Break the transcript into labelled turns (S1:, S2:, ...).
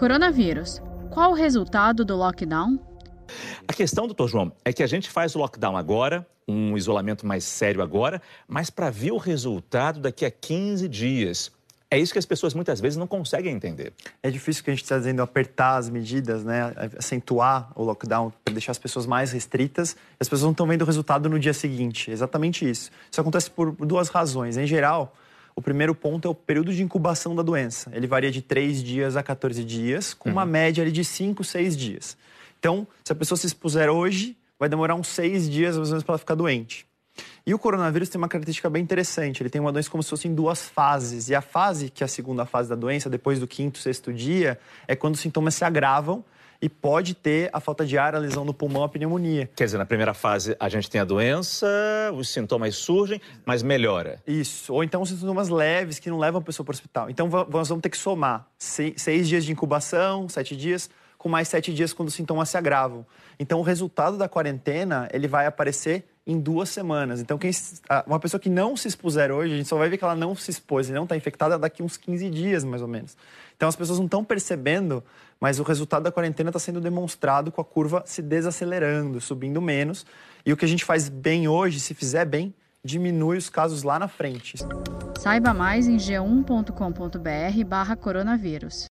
S1: Coronavírus. Qual o resultado do lockdown?
S2: A questão, doutor João, é que a gente faz o lockdown agora, um isolamento mais sério agora, mas para ver o resultado daqui a 15 dias. É isso que as pessoas muitas vezes não conseguem entender.
S3: É difícil que a gente está dizendo apertar as medidas, né? acentuar o lockdown para deixar as pessoas mais restritas. As pessoas não estão vendo o resultado no dia seguinte. É exatamente isso. Isso acontece por duas razões. Em geral, o primeiro ponto é o período de incubação da doença. Ele varia de 3 dias a 14 dias, com uma uhum. média ali de 5, 6 dias. Então, se a pessoa se expuser hoje, vai demorar uns 6 dias mais ou menos para ela ficar doente. E o coronavírus tem uma característica bem interessante. Ele tem uma doença como se fosse em duas fases. E a fase, que é a segunda fase da doença, depois do quinto, sexto dia, é quando os sintomas se agravam e pode ter a falta de ar, a lesão no pulmão, a pneumonia.
S2: Quer dizer, na primeira fase a gente tem a doença, os sintomas surgem, mas melhora.
S3: Isso. Ou então sintomas leves que não levam a pessoa para o hospital. Então nós vamos ter que somar seis dias de incubação, sete dias, com mais sete dias quando os sintomas se agravam. Então o resultado da quarentena ele vai aparecer em duas semanas. Então, quem, uma pessoa que não se expuser hoje, a gente só vai ver que ela não se expôs e não está infectada daqui uns 15 dias, mais ou menos. Então, as pessoas não estão percebendo, mas o resultado da quarentena está sendo demonstrado com a curva se desacelerando, subindo menos. E o que a gente faz bem hoje, se fizer bem, diminui os casos lá na frente.
S1: Saiba mais em g1.com.br barra coronavírus.